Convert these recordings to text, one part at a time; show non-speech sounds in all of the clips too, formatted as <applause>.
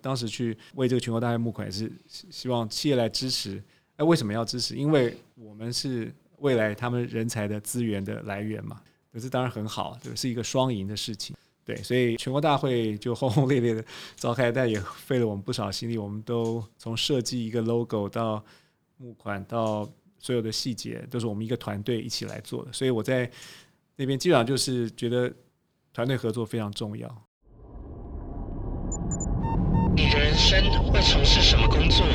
当时去为这个全国大会募款，也是希望企业来支持。哎为什么要支持？因为我们是未来他们人才的资源的来源嘛。可是当然很好，对，是一个双赢的事情。对，所以全国大会就轰轰烈烈的召开，但也费了我们不少心力。我们都从设计一个 logo 到募款到所有的细节，都是我们一个团队一起来做的。所以我在那边基本上就是觉得团队合作非常重要。你的人生会从事什么工作？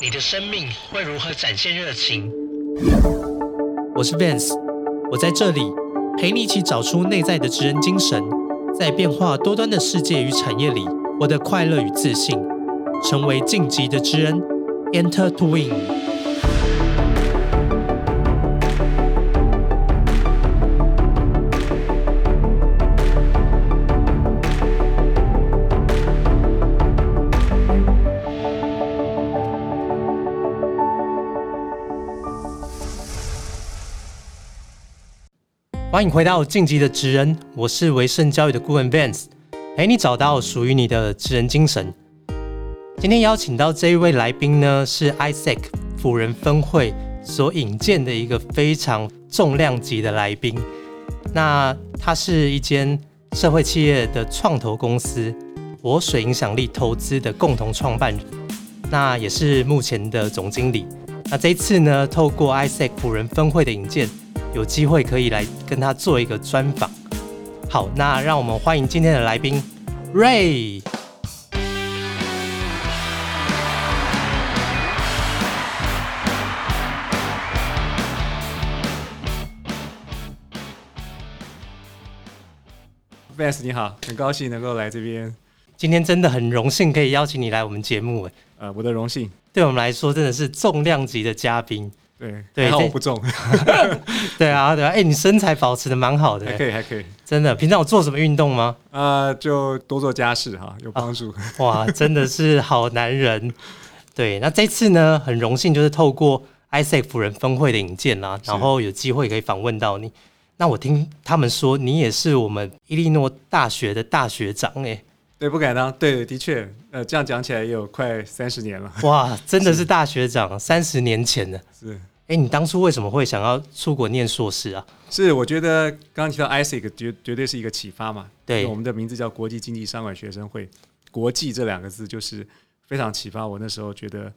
你的生命会如何展现热情？我是 Vance，我在这里陪你一起找出内在的职人精神，在变化多端的世界与产业里，获得快乐与自信，成为晋级的职人，Enter to Win。欢迎回到晋级的职人，我是维盛教育的顾问 Vance，陪你找到属于你的职人精神。今天邀请到这一位来宾呢，是 ISEC 辅仁分会所引荐的一个非常重量级的来宾。那他是一间社会企业的创投公司我水影响力投资的共同创办人，那也是目前的总经理。那这一次呢，透过 ISEC 辅仁分会的引荐。有机会可以来跟他做一个专访。好，那让我们欢迎今天的来宾 Ray。Vance 你好，很高兴能够来这边。今天真的很荣幸可以邀请你来我们节目，呃，我的荣幸。对我们来说真的是重量级的嘉宾。对对，我不重。<laughs> 对啊，对啊，哎，你身材保持的蛮好的，还可以，还可以。真的，平常有做什么运动吗？啊，就多做家事哈，有帮助。哇，真的是好男人。对，那这次呢，很荣幸就是透过 ISEC 辅仁分会的引荐啦，然后有机会可以访问到你。那我听他们说，你也是我们伊利诺大学的大学长哎。对，不敢当。对，的确，呃，这样讲起来也有快三十年了。哇，真的是大学长，三十年前的。是。哎，你当初为什么会想要出国念硕士啊？是，我觉得刚刚提到 ISEC 绝绝对是一个启发嘛。对，我们的名字叫国际经济商管学生会，国际这两个字就是非常启发我。那时候觉得，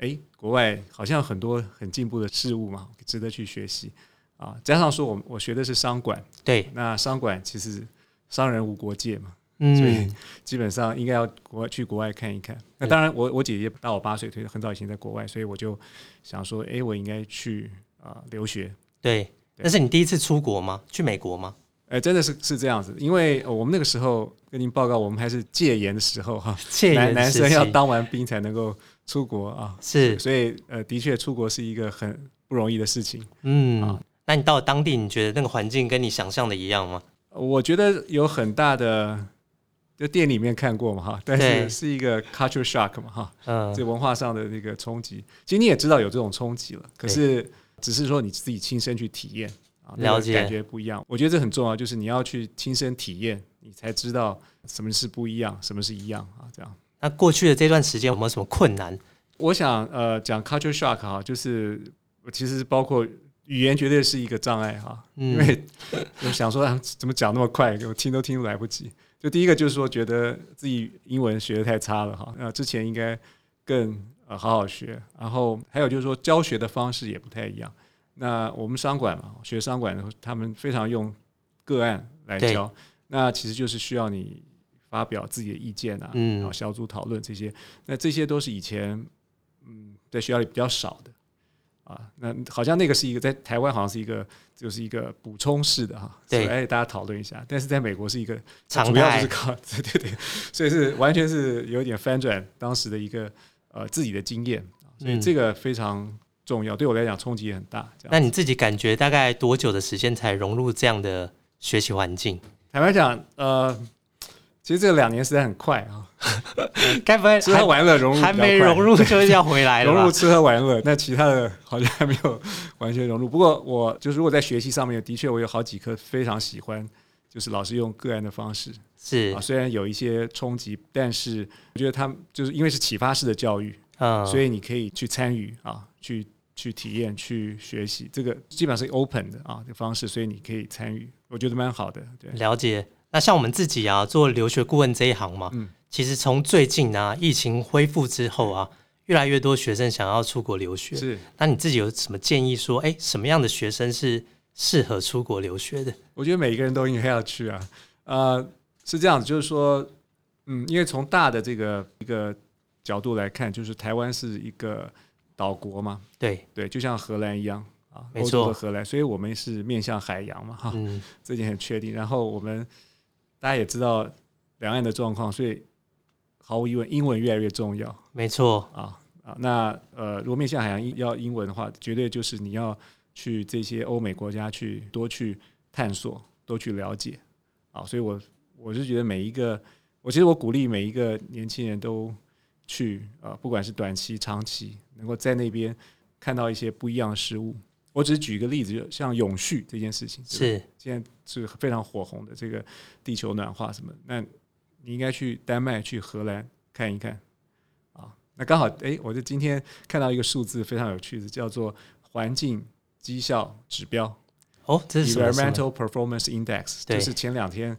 哎，国外好像很多很进步的事物嘛，值得去学习啊。加上说，我我学的是商管，对，那商管其实商人无国界嘛。所以基本上应该要国外去国外看一看。那当然，我我姐姐大我八岁，所以很早以前在国外，所以我就想说，哎，我应该去啊留学。对，那是你第一次出国吗？去美国吗？哎，真的是是这样子，因为我们那个时候跟您报告，我们还是戒严的时候哈，<laughs> 男男生要当完兵才能够出国啊。是，所以呃，的确出国是一个很不容易的事情。嗯，啊，那你到了当地，你觉得那个环境跟你想象的一样吗？我觉得有很大的。就店里面看过嘛哈，但是是一个 culture shock 嘛哈，嗯，这文化上的那个冲击，其实你也知道有这种冲击了，可是只是说你自己亲身去体验啊，了解感觉不一样。我觉得这很重要，就是你要去亲身体验，你才知道什么是不一样，什么是一样啊。这样。那过去的这段时间有没有什么困难？我想呃讲 culture shock 哈，就是其实包括语言绝对是一个障碍哈，因为我想说怎么讲那么快，我听都听来不及。就第一个就是说，觉得自己英文学的太差了哈，那之前应该更呃好好学。然后还有就是说，教学的方式也不太一样。那我们商管嘛，学商管的他们非常用个案来教，那其实就是需要你发表自己的意见啊，然后小组讨论这些。那这些都是以前嗯在学校里比较少的。啊，那好像那个是一个在台湾好像是一个就是一个补充式的哈，对，哎，大家讨论一下。但是在美国是一个主要就是靠 <laughs> 对对对，所以是完全是有点翻转当时的一个呃自己的经验，所以这个非常重要，对我来讲冲击也很大。那你自己感觉大概多久的时间才融入这样的学习环境？坦白讲，呃，其其实这两年实在很快啊，<laughs> 该不会 <laughs> 吃喝玩乐融入还没融入就要回来了？<laughs> 融入吃喝玩乐，那其他的好像还没有完全融入。不过我就是如果在学习上面，的确我有好几科非常喜欢，就是老师用个案的方式是啊，虽然有一些冲击，但是我觉得他们就是因为是启发式的教育，嗯，所以你可以去参与啊，去去体验、去学习，这个基本上是 open 的啊的方式，所以你可以参与，我觉得蛮好的。对，了解。那像我们自己啊，做留学顾问这一行嘛，嗯其实从最近啊疫情恢复之后啊，越来越多学生想要出国留学。是，那你自己有什么建议说，哎，什么样的学生是适合出国留学的？我觉得每一个人都应该要去啊。呃，是这样子，就是说，嗯，因为从大的这个一个角度来看，就是台湾是一个岛国嘛，对，对，就像荷兰一样啊，没欧洲错的荷兰，所以我们是面向海洋嘛，哈，嗯，这点很确定。然后我们大家也知道两岸的状况，所以毫无疑问，英文越来越重要没错，啊啊。那呃，如果面向海洋要英文的话，绝对就是你要去这些欧美国家去多去探索，多去了解啊。所以我我是觉得每一个，我其实我鼓励每一个年轻人都去啊，不管是短期、长期，能够在那边看到一些不一样的事物。我只是举一个例子，就像永续这件事情，是现在是非常火红的这个地球暖化什么，那你应该去丹麦、去荷兰看一看啊。那刚好，哎，我就今天看到一个数字非常有趣的，叫做环境绩效指标哦，这是 （Environmental Performance Index），对就是前两天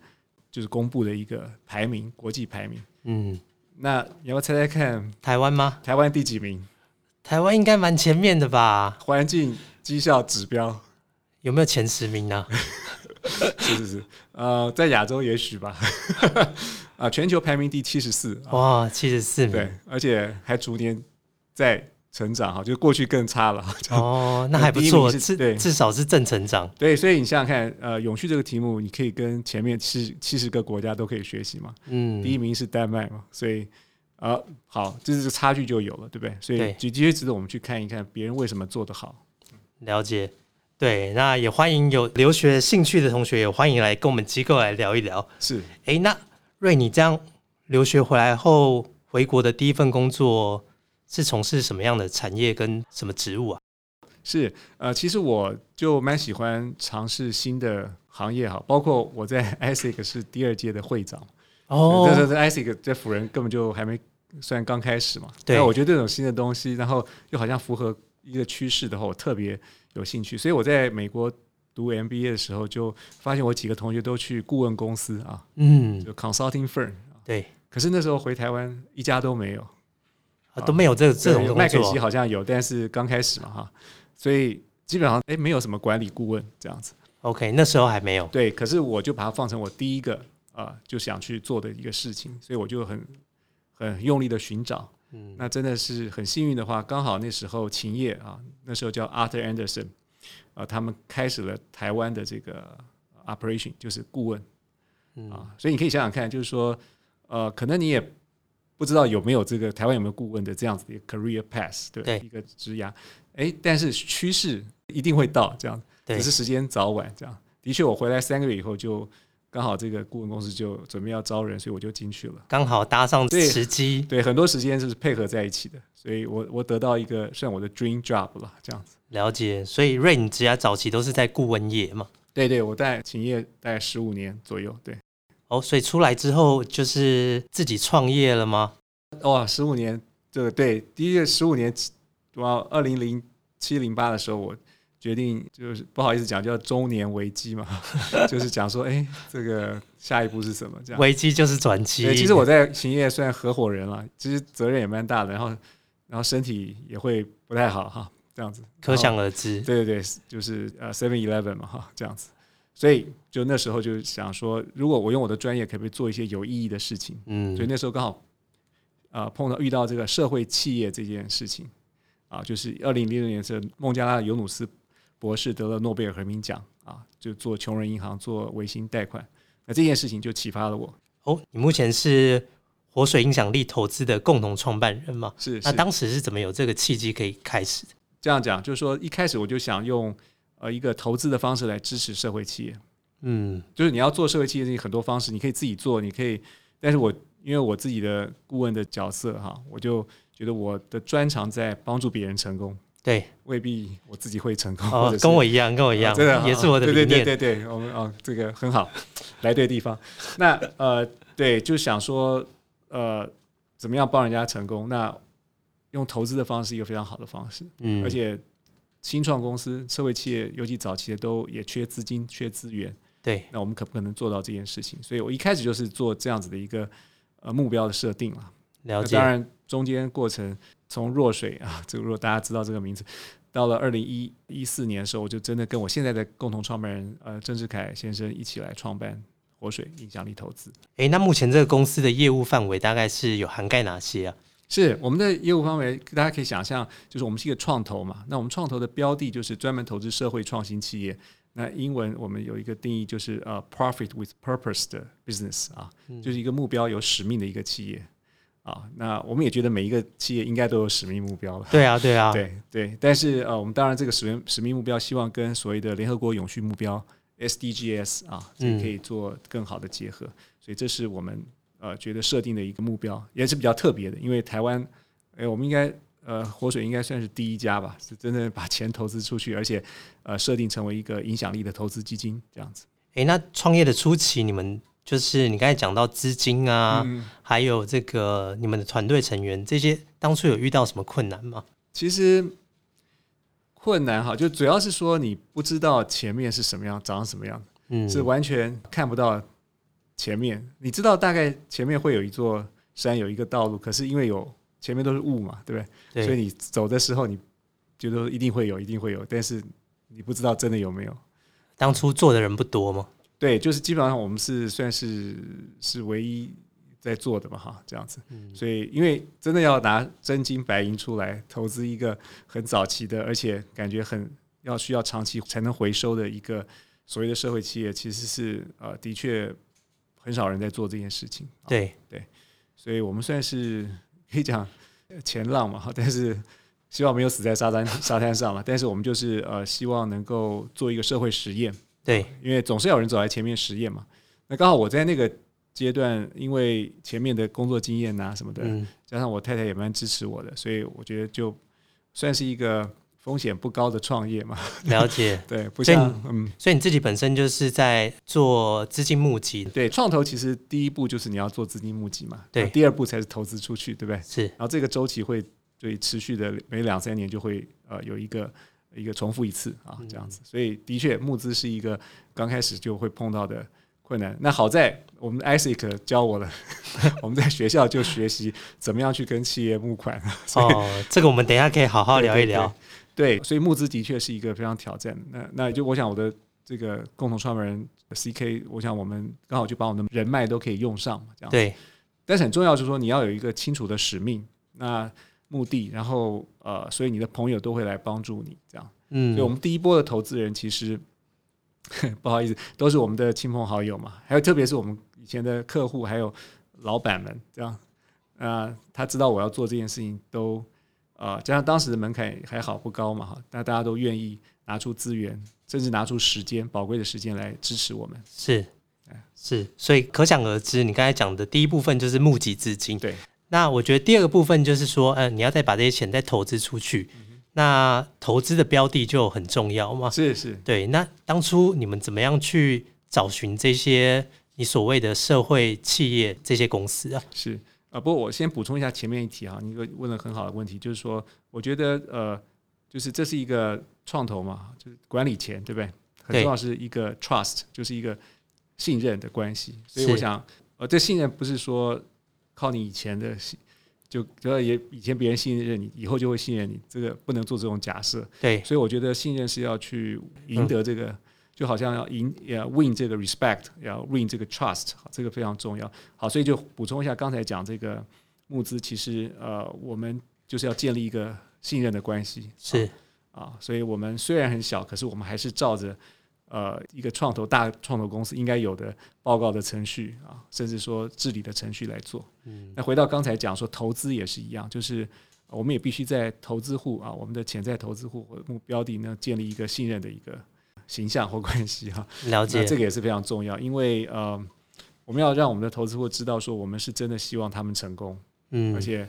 就是公布的一个排名，国际排名。嗯，那你要不要猜猜看，台湾吗？台湾第几名？台湾应该蛮前面的吧？环境绩效指标有没有前十名 <laughs> 呢？是是是，呃，在亚洲也许吧，<laughs> 啊，全球排名第七十四，啊哇，七十四名对，而且还逐年在成长哈，就过去更差了。哦，那还不错，至至少是正成长。对，所以你想想看，呃，永续这个题目，你可以跟前面七七十个国家都可以学习嘛。嗯，第一名是丹麦嘛，所以啊，好，这是差距就有了，对不对？所以对的确值得我们去看一看别人为什么做得好。了解。对，那也欢迎有留学兴趣的同学，也欢迎来跟我们机构来聊一聊。是，哎，那瑞，你这样留学回来后回国的第一份工作是从事什么样的产业跟什么职务啊？是，呃，其实我就蛮喜欢尝试新的行业哈，包括我在 <laughs> ISIC 是第二届的会长，哦这这这 ISIC 在辅仁根本就还没算刚开始嘛，对但我觉得这种新的东西，然后又好像符合一个趋势的话，我特别有兴趣，所以我在美国读 MBA 的时候，就发现我几个同学都去顾问公司啊，嗯，就 consulting firm，对，可是那时候回台湾一家都没有，啊都没有这这种麦肯锡。好像有，但是刚开始嘛哈，所以基本上哎没有什么管理顾问这样子。OK，那时候还没有。对，可是我就把它放成我第一个啊、呃就想去做的一个事情，所以我就很很用力的寻找。嗯，那真的是很幸运的话，刚好那时候秦业啊，那时候叫 Arthur Anderson，啊，他们开始了台湾的这个 operation，就是顾问。嗯。啊，所以你可以想想看，就是说，呃，可能你也不知道有没有这个台湾有没有顾问的这样子的一个 career path，对，对。一个职涯，哎，但是趋势一定会到这样，对。只是时间早晚这样。的确，我回来三个月以后就刚好这个顾问公司就准备要招人，所以我就进去了。刚好搭上对时机。对，很多时间是配合在一起的，所以我我得到一个算我的 dream job 了，这样子。了解，所以瑞，你职涯早期都是在顾问业嘛？对对，我在企业大概十五年左右，对，哦，所以出来之后就是自己创业了吗？哇，十五年，这个对，第一个十五年，哇，二零零七零八的时候，我决定就是不好意思讲叫中年危机嘛，<laughs> 就是讲说，哎，这个下一步是什么这样。危机就是转机。对，其实我在行业算合伙人了，其实责任也蛮大的，然后然后身体也会不太好哈，这样子。可想而知。对对对，就是呃 Seven Eleven 嘛哈，这样子。所以就那时候就想说，如果我用我的专业，可不可以做一些有意义的事情？嗯所以那时候刚好啊、呃碰到遇到这个社会企业这件事情啊，就是二零零六年是孟加拉的尤努斯博士得了诺贝尔和平奖啊，就做穷人银行做微型贷款，那这件事情就启发了我。哦，你目前是活水影响力投资的共同创办人吗？是是那当时是怎么有这个契机可以开始的？这样讲，就是说一开始我就想用呃一个投资的方式来支持社会企业。嗯，就是你要做社会企业，你很多方式，你可以自己做，你可以但是我因为我自己的顾问的角色哈，我就觉得我的专长在帮助别人成功，对，未必我自己会成功。跟我一样，跟我一样，真的也是我的理对念。对对对对，我们哦，这个很好，来对地方。那呃，对，就想说呃，怎么样帮人家成功？那用投资的方式是一个非常好的方式，嗯而且新创公司、社会企业，尤其早期的都也缺资金、缺资源。对，那我们可不可能做到这件事情？所以我一开始就是做这样子的一个呃目标的设定了。了解。当然，中间过程从弱水啊，这个如果大家知道这个名字，到了二零一一四年的时候，我就真的跟我现在的共同创办人呃郑志凯先生一起来创办活水影响力投资。诶，那目前这个公司的业务范围大概是有涵盖哪些啊？是我们的业务范围，大家可以想象，就是我们是一个创投嘛。那我们创投的标的就是专门投资社会创新企业。那英文我们有一个定义，就是呃，profit with purpose 的 business 啊，就是一个目标有使命的一个企业啊。那我们也觉得每一个企业应该都有使命目标了。对啊，对啊，<laughs> 对对，但是呃，我们当然这个使命使命目标，希望跟所谓的联合国永续目标 SDGs 啊，这个可以做更好的结合。所以这是我们呃觉得设定的一个目标，也是比较特别的，因为台湾，哎，我们应该呃活水应该算是第一家吧，是真正把钱投资出去，而且呃设定成为一个影响力的投资基金这样子。诶，那创业的初期，你们就是你刚才讲到资金啊，嗯，还有这个你们的团队成员这些，当初有遇到什么困难吗？其实困难哈，就主要是说你不知道前面是什么样，长什么样。嗯，是完全看不到前面。你知道大概前面会有一座山，有一个道路，可是因为有前面都是雾嘛，对不对？所以，你走的时候，你觉得一定会有，一定会有，但是你不知道真的有没有。当初做的人不多吗？对，就是基本上我们是算是是唯一在做的嘛，哈，这样子。所以，因为真的要拿真金白银出来投资一个很早期的，而且感觉很要需要长期才能回收的一个所谓的社会企业，其实是呃，的确很少人在做这件事情。对对，所以我们算是可以讲呃前浪嘛，哈，但是希望没有死在沙滩沙滩上嘛。但是我们就是呃，希望能够做一个社会实验，对，因为总是有人走在前面实验嘛。那刚好我在那个阶段，因为前面的工作经验啊什么的，嗯，加上我太太也蛮支持我的，所以我觉得就算是一个风险不高的创业嘛。了解。<laughs> 对，不所以像嗯，所以你自己本身就是在做资金募集，对，创投其实第一步就是你要做资金募集嘛，对第二步才是投资出去，对不对？是然后这个周期会对持续的每两三年就会呃有一个一个重复一次啊这样子，所以的确募资是一个刚开始就会碰到的困难。那好在我们 ISIC 教我了，<laughs> 我们在学校就学习怎么样去跟企业募款，哦，这个我们等一下可以好好聊一聊。对，所以募资的确是一个非常挑战。那那就我想我的这个共同创办人 CK，我想我们刚好就把我们的人脉都可以用上嘛，这样。对，但是很重要就是说你要有一个清楚的使命，那目的，然后呃，所以你的朋友都会来帮助你这样。嗯所以我们第一波的投资人其实 <laughs> 不好意思，都是我们的亲朋好友嘛，还有特别是我们以前的客户，还有老板们这样。呃，他知道我要做这件事情，都呃，加上当时的门槛还好不高嘛哈，那大家都愿意拿出资源，甚至拿出时间宝贵的时间来支持我们。是哎是，所以可想而知，你刚才讲的第一部分就是募集资金。对，那我觉得第二个部分就是说，呃，你要再把这些钱再投资出去，嗯那投资的标的就很重要嘛。是是，对，那当初你们怎么样去找寻这些你所谓的社会企业这些公司啊？是啊，不过我先补充一下前面一题啊，你问问了很好的问题，就是说，我觉得呃，就是这是一个创投嘛，就是管理钱，对不对？很重要是一个 trust，就是一个信任的关系。所以我想，呃，这信任不是说靠你以前的信，就就也以前别人信任你，以后就会信任你，这个不能做这种假设。对，所以我觉得信任是要去赢得这个，就好像要赢要 win 这个 respect，要 win 这个 trust，好这个非常重要。好，所以就补充一下刚才讲这个募资，其实呃，我们就是要建立一个信任的关系。是啊，所以我们虽然很小，可是我们还是照着呃一个创投大创投公司应该有的报告的程序啊，甚至说治理的程序来做。嗯，那回到刚才讲说投资也是一样，就是呃我们也必须在投资户啊，我们的潜在投资户或目标地呢，建立一个信任的一个形象或关系哈、了解。这个也是非常重要，因为呃，我们要让我们的投资户知道说，我们是真的希望他们成功，嗯，而且，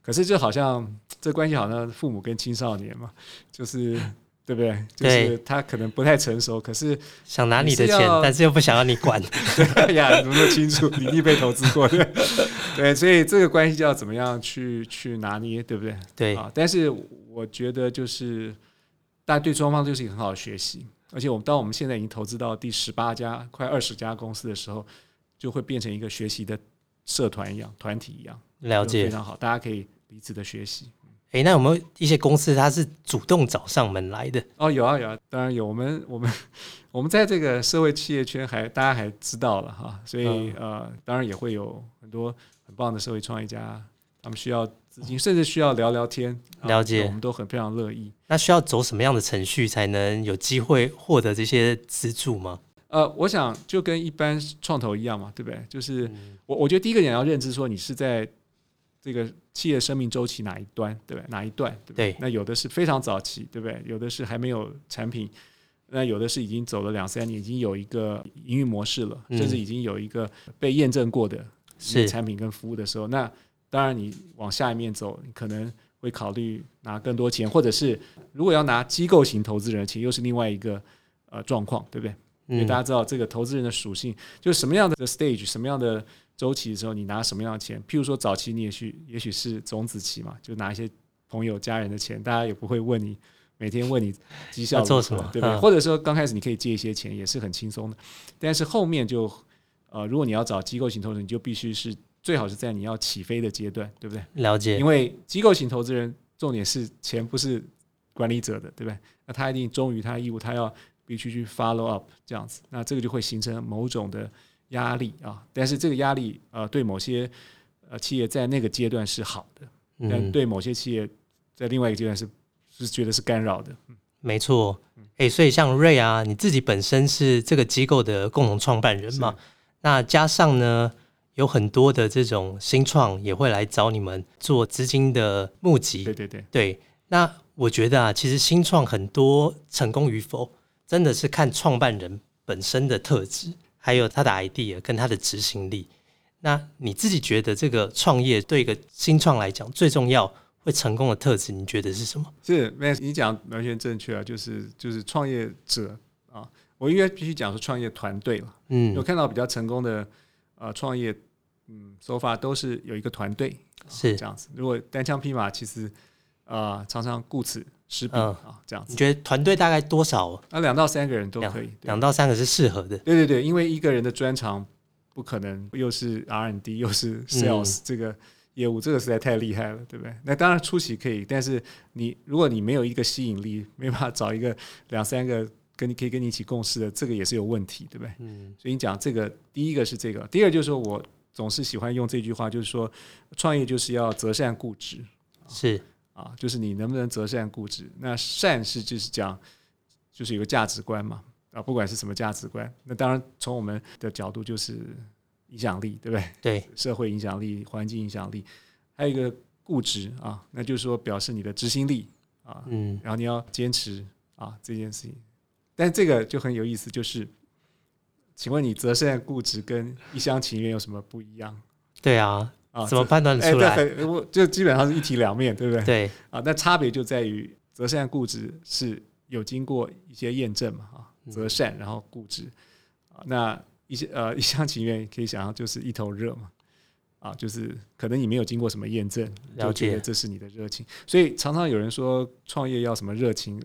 可是就好像这关系好像父母跟青少年嘛，就是对不对？就是对他可能不太成熟，可是想拿你的钱但是又不想要你管。哎 <laughs> 呀，怎么那么清楚？<laughs> 你一定被投资过的，对，所以这个关系就要怎么样去去拿捏，对不对？对，啊，但是我觉得就是，但对双方就是一个很好的学习，而且我们当我们现在已经投资到第十八家、快二十家公司的时候，就会变成一个学习的社团一样、团体一样，了解。非常好，大家可以彼此的学习。诶，那有没有一些公司它是主动找上门来的？哦，有啊有啊，当然有。我们我们我们在这个社会企业圈还大家还知道了哈，所以、嗯呃，当然也会有很多很棒的社会创业家，他们需要资金，甚至需要聊聊天。啊了解我们都很非常乐意。那需要走什么样的程序才能有机会获得这些资助吗？呃，我想就跟一般创投一样嘛，对不对？就是嗯我我觉得第一个点要认知说，你是在这个企业生命周期哪一端，对不对？哪一段，对不对？对那有的是非常早期，对不对？有的是还没有产品，那有的是已经走了两三年，已经有一个营运模式了，嗯甚至已经有一个被验证过的是产品跟服务的时候，那当然你往下一面走，你可能会考虑拿更多钱，或者是如果要拿机构型投资人的钱，又是另外一个呃状况，对不对？因为嗯大家知道这个投资人的属性，就是什么样的 stage，什么样的周期的时候，你拿什么样的钱。譬如说早期你也许也许是种子期嘛，就拿一些朋友家人的钱，大家也不会问你每天问你绩效做什么对不对？嗯或者说刚开始你可以借一些钱，也是很轻松的。但是后面就呃，如果你要找机构型投资人，你就必须是最好是在你要起飞的阶段，对不对？了解因，为机构型投资人重点是钱不是管理者的，对不对？那他一定忠于他的义务，他要必须去 follow up 这样子，那这个就会形成某种的压力啊。但是这个压力呃，对某些呃企业在那个阶段是好的，但嗯，对某些企业在另外一个阶段是是觉得是干扰的。没错。嗯诶，所以像瑞啊，你自己本身是这个机构的共同创办人嘛，那加上呢，有很多的这种新创也会来找你们做资金的募集，对对对，对，那我觉得啊，其实新创很多成功与否，真的是看创办人本身的特质，还有他的 idea 跟他的执行力。那你自己觉得这个创业对一个新创来讲最重要会成功的特质，你觉得是什么？是，没你讲完全正确啊，就是就是创业者啊，我应该必须讲说创业团队了。有嗯，看到比较成功的呃创业，嗯手法都是有一个团队是这样子。如果单枪匹马，其实呃常常顾此失彼、嗯啊，这样子你。觉得团队大概多少？那两到三个人都可以。两到三个是适合的。对对对，因为一个人的专长不可能又是 R&D 又嗯是 Sales、这个业务，这个实在太厉害了，对不对？那当然初期可以，但是你如果你没有一个吸引力，没办法找一个两三个跟你可以跟你一起共事的，这个也是有问题，对不对？嗯，所以你讲这个，第一个是这个，第二就是说我总是喜欢用这句话，就是说创业就是要择善固执是啊，就是你能不能择善固执。那善是就是讲就是有个价值观嘛啊，不管是什么价值观，那当然从我们的角度就是影响力，对不对？对，社会影响力、环境影响力，还有一个固执啊，那就是说表示你的执行力啊，嗯，然后你要坚持啊这件事情。但这个就很有意思，就是，请问你择善固执跟一厢情愿有什么不一样对啊，啊？怎么判断出来？对，我就基本上是一体两面，对不对？对，啊，那差别就在于择善固执是有经过一些验证嘛，啊，嗯择善然后固执啊，那一些呃一厢情愿可以想象就是一头热嘛，啊，就是可能你没有经过什么验证，就觉得这是你的热情，所以常常有人说创业要什么热情，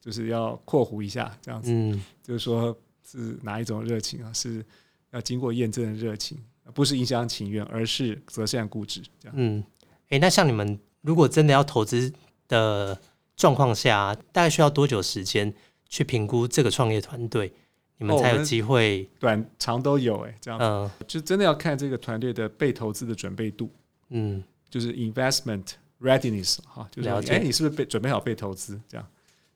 就是要括弧一下这样子，嗯，就是说是哪一种热情啊，是要经过验证的热情，不是一厢情愿，而是择善固执这样。嗯，诶，那像你们如果真的要投资的状况下，大概需要多久时间去评估这个创业团队，你们才有机会？短长都有哎、这样嗯就真的要看这个团队的被投资的准备度，嗯，就是 investment readiness 哈，就是了解哎，你是不是被准备好被投资这样？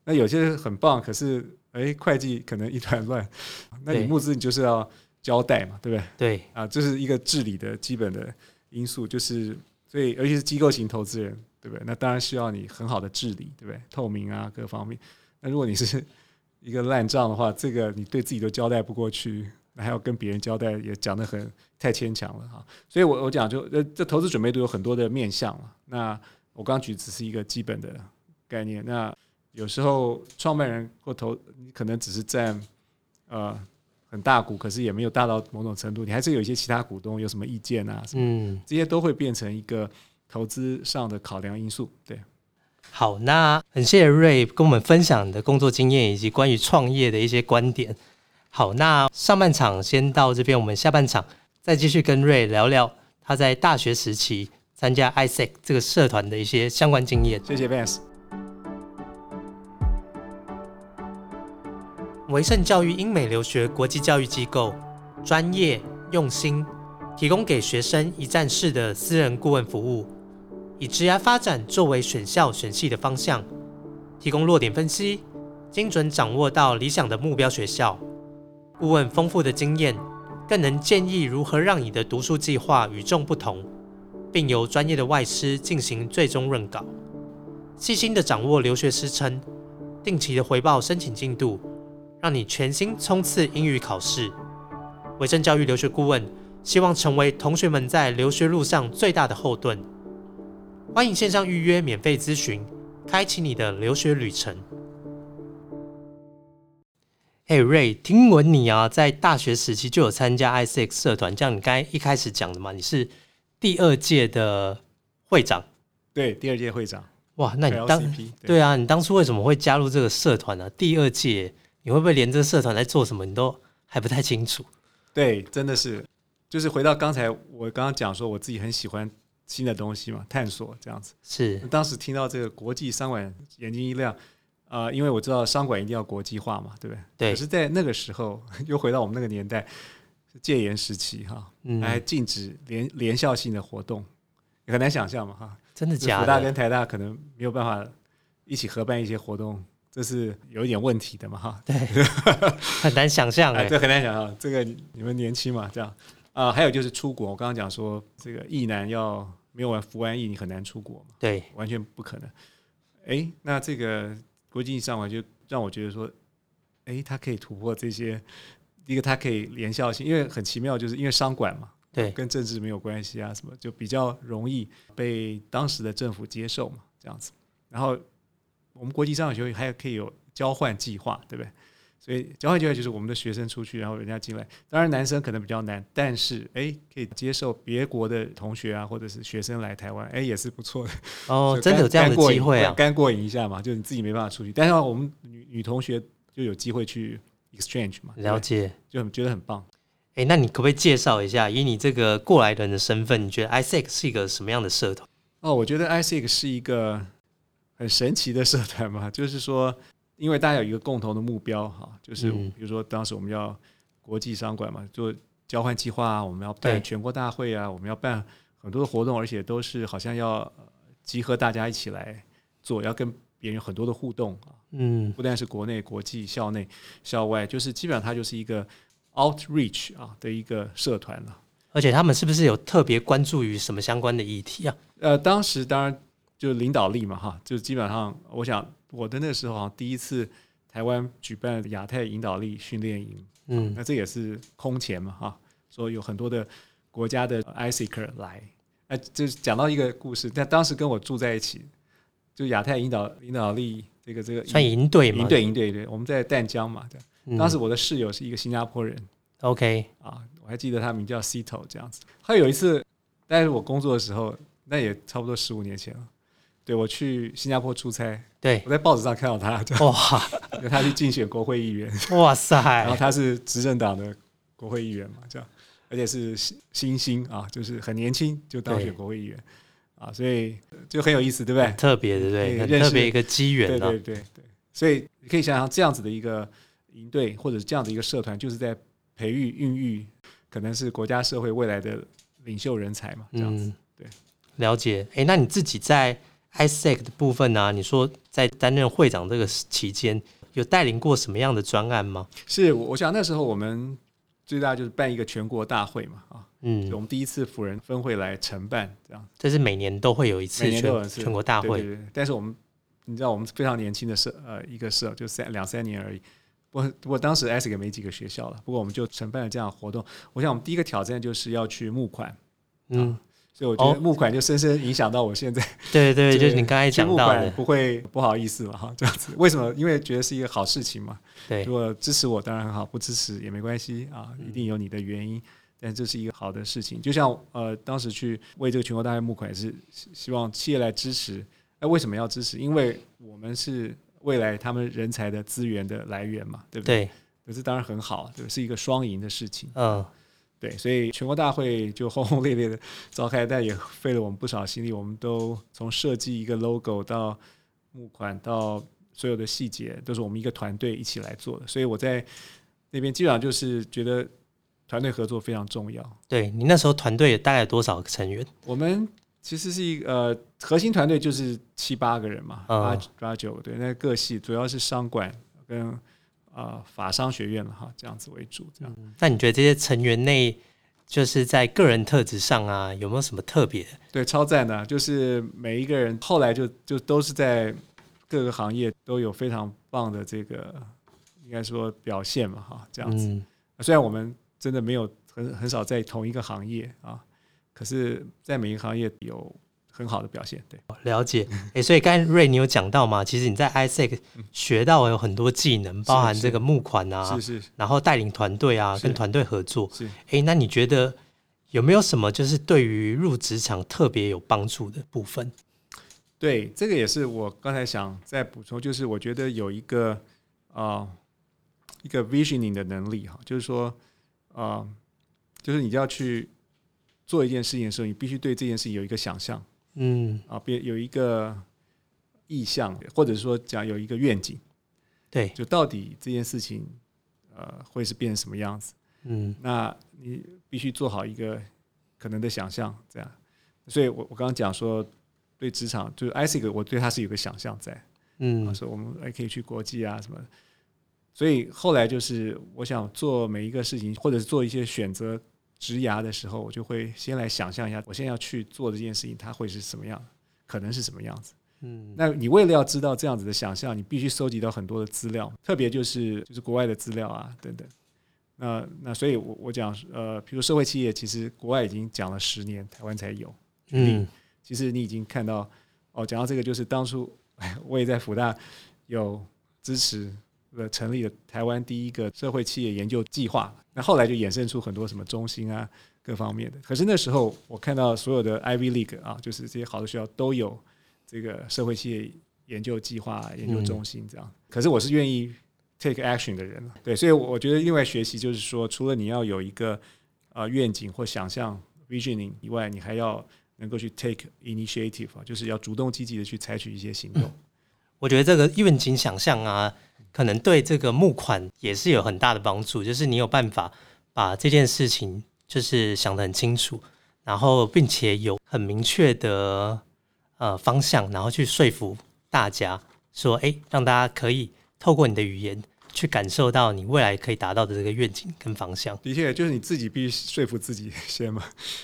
那有些很棒，可是哎，会计可能一团乱，<laughs> 那你募资你就是要交代嘛，对不对？对，啊，这是一个治理的基本的因素，就是所以尤其是机构型投资人，对不对？那当然需要你很好的治理，对不对？透明啊，各方面。那如果你是 <laughs> 一个烂账的话，这个你对自己都交代不过去，还要跟别人交代，也讲得很太牵强了哈。所以我我讲就呃，这投资准备度有很多的面向了。那我刚举只是一个基本的概念。那有时候创办人或投，你可能只是占呃很大股，可是也没有大到某种程度，你还是有一些其他股东有什么意见啊什么，嗯，这些都会变成一个投资上的考量因素。对，好，那很谢谢瑞跟我们分享你的工作经验以及关于创业的一些观点。好，那上半场先到这边，我们下半场再继续跟瑞聊聊他在大学时期参加 ISEC 这个社团的一些相关经验。谢谢 Vance。维盛教育英美留学国际教育机构，专业用心，提供给学生一站式的私人顾问服务，以职业发展作为选校选系的方向，提供落点分析，精准掌握到理想的目标学校。顾问丰富的经验，更能建议如何让你的读书计划与众不同，并由专业的外师进行最终润稿，细心的掌握留学师称，定期的回报申请进度。让你全心冲刺英语考试。维正教育留学顾问希望成为同学们在留学路上最大的后盾。欢迎线上预约免费咨询，开启你的留学旅程。嘿，瑞，听闻你啊，在大学时期就有参加 ISEX 社团，像你刚才一开始讲的嘛，你是第二届的会长。对，第二届会长。哇，那你当 LCP 对啊，你当初为什么会加入这个社团呢、第二届。你会不会连这个社团在做什么，你都还不太清楚？对，真的是，就是回到刚才我刚刚讲说，我自己很喜欢新的东西嘛，探索这样子。是，当时听到这个国际商管，眼睛一亮，啊，因为我知道商管一定要国际化嘛，对不对？对。可是，在那个时候，又回到我们那个年代，戒严时期哈，还禁止连连校性的活动，很难想象嘛哈。真的假的？福大跟台大可能没有办法一起合办一些活动。这是有一点问题的嘛，哈，对，<laughs> 很难想象哎，这很难想象。这个你们年轻嘛，这样啊，还有就是出国，我刚刚讲说，这个意男要没有完服完役，你很难出国嘛，对，完全不可能。哎，那这个国际上，我就让我觉得说，哎，它可以突破这些，一个它可以连校性，因为很奇妙，就是因为商管嘛，对，跟政治没有关系啊，什么就比较容易被当时的政府接受嘛，这样子，然后。我们国际商学会还可以有交换计划，对不对？所以交换计划就是我们的学生出去，然后人家进来。当然男生可能比较难，但是哎，可以接受别国的同学啊，或者是学生来台湾，哎，也是不错的。哦，真的有这样的机会啊？干过瘾一下嘛，就你自己没办法出去，但是我们女女同学就有机会去 exchange 嘛。了解，就很觉得很棒。哎，那你可不可以介绍一下，以你这个过来人的身份，你觉得 ISEC 是一个什么样的社团？哦，我觉得 ISEC 是一个。很神奇的社团嘛，<laughs> 就是说，因为大家有一个共同的目标哈，就是比如说当时我们要国际商管嘛，做交换计划啊，我们要办全国大会啊，我们要办很多的活动，而且都是好像要集合大家一起来做，要跟别人有很多的互动啊。嗯，不但是国内、国际、校内、校外，就是基本上它就是一个 outreach 啊的一个社团了。而且他们是不是有特别关注于什么相关的议题啊？呃，当时当然。就领导力嘛，哈，就基本上，我想我的那时候啊，第一次台湾举办亚太领导力训练营，嗯，那这也是空前嘛，哈，说有很多的国家的 ISEC 来，哎，就是讲到一个故事，但当时跟我住在一起，就亚太领导领导力这个这个算营队嘛，营队营队对，我们在淡江嘛，对，当时我的室友是一个新加坡人，OK，啊，我还记得他名叫 Cito 这样子，他有一次，但是我工作的时候，那也差不多十五年前了。对，我去新加坡出差，对。我在报纸上看到他，哇，<laughs> 他去竞选国会议员，哇塞，<laughs> 然后他是执政党的国会议员嘛，这样，而且是新新星啊，就是很年轻就当选国会议员。啊，所以就很有意思，对不对？特别的，对，很特别一个机缘，对对对对，所以你可以想想这样子的一个营队，或者是这样的一个社团，就是在培育、孕育，可能是国家社会未来的领袖人才嘛，这样子，对，了解。哎，那你自己在。ISEC 的部分呢？你说在担任会长这个期间，有带领过什么样的专案吗？是，我想那时候我们最大就是办一个全国大会嘛，啊，嗯，我们第一次辅仁分会来承办，这样。这是每年都会有一次全全国大会，对对。但是我们，你知道我们非常年轻的社，呃，一个社就三两三年而已，不过不过当时也没几个学校了，不过我们就承办了这样的活动。我想我们第一个挑战就是要去募款，嗯，所以我觉得募款就深深影响到我现在。对对，<laughs> 就是你刚才讲到的，不会不好意思嘛哈，这样子。为什么？因为觉得是一个好事情嘛。对如果支持我当然很好，不支持也没关系啊，嗯一定有你的原因。但这是一个好的事情，就像呃，当时去为这个全国大会募款，也是希希望企业来支持。哎为什么要支持？因为我们是未来他们人才的资源的来源嘛，对不对？对，可是当然很好，对，是一个双赢的事情。嗯，对，所以全国大会就轰轰烈烈的召开，但也费了我们不少心力。我们都从设计一个 logo 到募款到所有的细节，都是我们一个团队一起来做的。所以我在那边基本上就是觉得团队合作非常重要。对你那时候团队大概有多少个成员？我们其实是一个呃核心团队就是七八个人嘛，嗯八八九个对，那各系主要是商管跟呃法商学院了哈，这样子为主，这样。那你觉得这些成员内，就是在个人特质上啊，有没有什么特别？对，超赞的啊，就是每一个人后来就就都是在各个行业都有非常棒的这个应该说表现嘛哈，这样子。嗯，虽然我们真的没有很很少在同一个行业啊，可是在每一个行业有很好的表现。对，了解。<laughs> 诶，所以刚才瑞你有讲到嘛，其实你在 ISEC 学到有很多技能，包含这个募款啊，是是然后带领团队啊，跟团队合作。是。诶，那你觉得有没有什么就是对于入职场特别有帮助的部分？对，这个也是我刚才想再补充，就是我觉得有一个啊、一个 visioning 的能力哈，就是说啊、就是你要去做一件事情的时候，你必须对这件事情有一个想象嗯，啊，别有一个意向，或者说讲有一个愿景，对，就到底这件事情呃会是变成什么样子。嗯那你必须做好一个可能的想象，这样。所以我我刚刚讲说，对职场就是 ISIC，我对它是有个想象在，啊，嗯说我们还可以去国际啊什么。所以后来就是我想做每一个事情，或者是做一些选择职涯的时候，我就会先来想象一下，我现在要去做这件事情，它会是什么样，可能是什么样子。嗯那你为了要知道这样子的想象，你必须收集到很多的资料，特别就是就是国外的资料啊等等。那那所以我，我讲呃，比如社会企业，其实国外已经讲了十年，台湾才有。嗯其实你已经看到哦，讲到这个，就是当初 <laughs> 我也在福大有支持呃成立了台湾第一个社会企业研究计划。那后来就衍生出很多什么中心啊各方面的。可是那时候我看到所有的 Ivy League 啊，就是这些好的学校都有这个社会企业研究计划、研究中心这样。可是我是愿意 take action 的人，对，所以我觉得另外学习就是说，除了你要有一个呃愿景或想象 visioning 以外，你还要能够去 take initiative 啊，就是要主动积极的去采取一些行动。我觉得这个愿景想象啊，可能对这个募款也是有很大的帮助，就是你有办法把这件事情就是想得很清楚，然后并且有很明确的呃方向，然后去说服大家说，哎，让大家可以透过你的语言去感受到你未来可以达到的这个愿景跟方向。的确，就是你自己必须说服自己先嘛，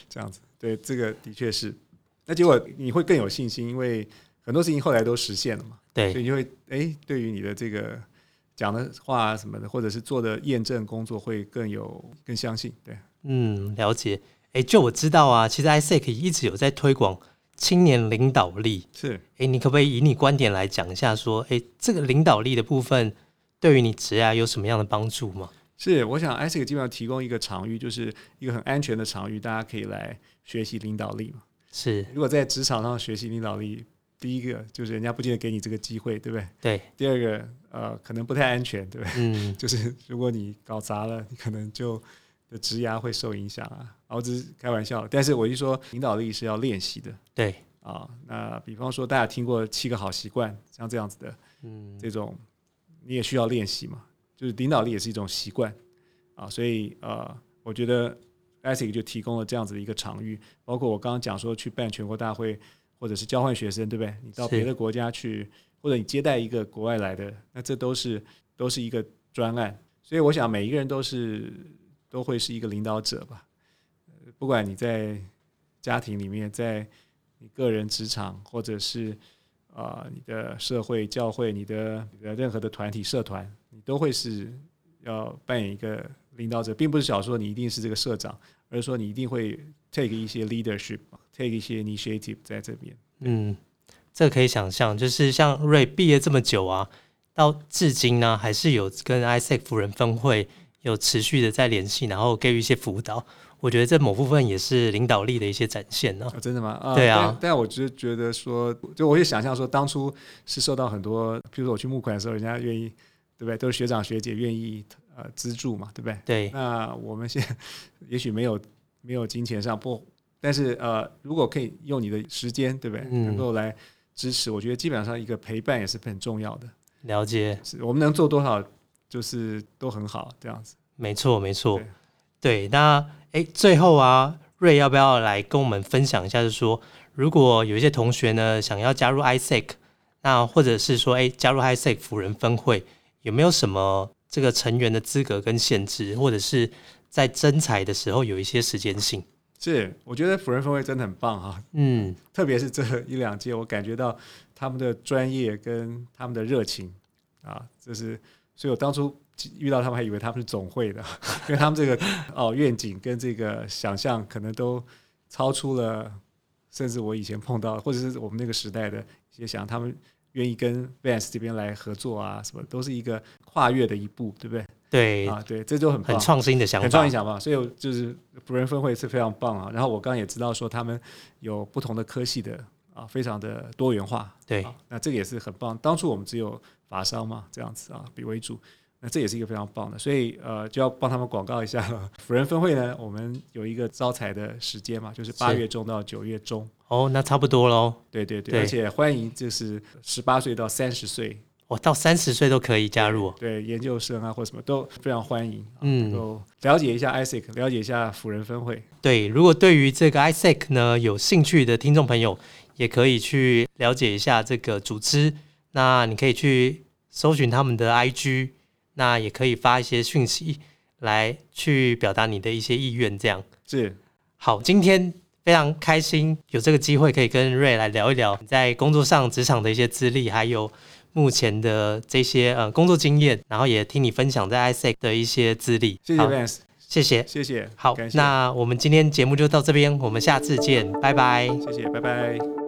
这样子。对，这个的确是。那结果你会更有信心，因为很多事情后来都实现了嘛，对所以，你就会哎，对于你的这个讲的话啊什么的，或者是做的验证工作会更有更相信。对，嗯，了解。哎，就我知道啊，其实 ISEC 一直有在推广青年领导力。是。诶，你可不可以以你观点来讲一下，说，诶，这个领导力的部分对于你职业有什么样的帮助吗？是，我想 ISIC 基本上提供一个场域，就是一个很安全的场域，大家可以来学习领导力嘛。是如果在职场上学习领导力，第一个就是人家不见得给你这个机会，对不对？对，第二个，呃，可能不太安全，对不对？嗯，<laughs> 就是如果你搞砸了，你可能就的职涯会受影响啊。然后这是开玩笑，但是我一说领导力是要练习的对，啊。那比方说大家听过七个好习惯，像这样子的嗯，这种，你也需要练习嘛。就是领导力也是一种习惯啊，所以呃，我觉得 ASIC 就提供了这样子的一个场域，包括我刚刚讲说去办全国大会，或者是交换学生，对不对？你到别的国家去，或者你接待一个国外来的，那这都是都是一个专案。所以我想每一个人都是都会是一个领导者吧，呃不管你在家庭里面，在你个人职场，或者是啊、呃你的社会、教会、你的你的任何的团体、社团，你都会是要扮演一个领导者，并不是小说你一定是这个社长，而是说你一定会 take 一些 leadership，take 一些 initiative 在这边。嗯，这可以想象，就是像瑞毕业这么久啊，到至今呢，还是有跟 ISEC 辅仁分会有持续的在联系，然后给予一些辅导。我觉得这某部分也是领导力的一一些展现呢、真的吗？啊，对啊但但我就觉得说，就我也想象说，当初是受到很多，比如说我去募款的时候，人家愿意，对不对？都是学长学姐愿意呃资助嘛，对不对？对，那我们现在 <laughs> 也许没有没有金钱上不，但是呃，如果可以用你的时间，对不对？嗯能够来支持，我觉得基本上一个陪伴也是很重要的。了解，是我们能做多少，就是都很好，这样子。没错，没错对。那哎，最后啊，瑞要不要来跟我们分享一下？就是说，如果有一些同学呢想要加入 ISEC，那或者是说，哎，加入 ISEC 辅仁分会，有没有什么这个成员的资格跟限制，或者是在征才的时候有一些时间性？是，我觉得辅仁分会真的很棒哈、嗯，特别是这一两届，我感觉到他们的专业跟他们的热情啊，这是，所以我当初遇到他们还以为他们是总会的，因为他们这个哦愿景跟这个想象可能都超出了，甚至我以前碰到或者是我们那个时代的一些想，他们愿意跟 Vans 这边来合作啊，什么都是一个跨越的一步，对不对？对，啊，对，这就很棒很创新的想法，很创新想法，所以就是辅仁分会是非常棒啊。然后我刚刚也知道说他们有不同的科系的啊，非常的多元化。对啊，那这个也是很棒。当初我们只有法商嘛，这样子啊，比为主。那这也是一个非常棒的，所以呃，就要帮他们广告一下了。<laughs> 辅仁分会呢，我们有一个招财的时间嘛，就是八月中到九月中。哦，那差不多喽。对对对，对而且欢迎就是十八岁到三十岁，我到三十岁都可以加入哦。对研究生啊或什么都非常欢迎，啊、嗯能够了解一下 ISEC，了解一下辅仁分会。对，如果对于这个 ISEC 呢有兴趣的听众朋友，也可以去了解一下这个组织。那你可以去搜寻他们的 IG，那也可以发一些讯息来去表达你的一些意愿。这样是好，今天非常开心有这个机会可以跟瑞来聊一聊你在工作上职场的一些资历，还有目前的这些呃工作经验，然后也听你分享在 ISEC 的一些资历。谢谢好 Vance，谢谢。谢谢，好那我们今天节目就到这边，我们下次见，拜拜。谢谢，拜拜。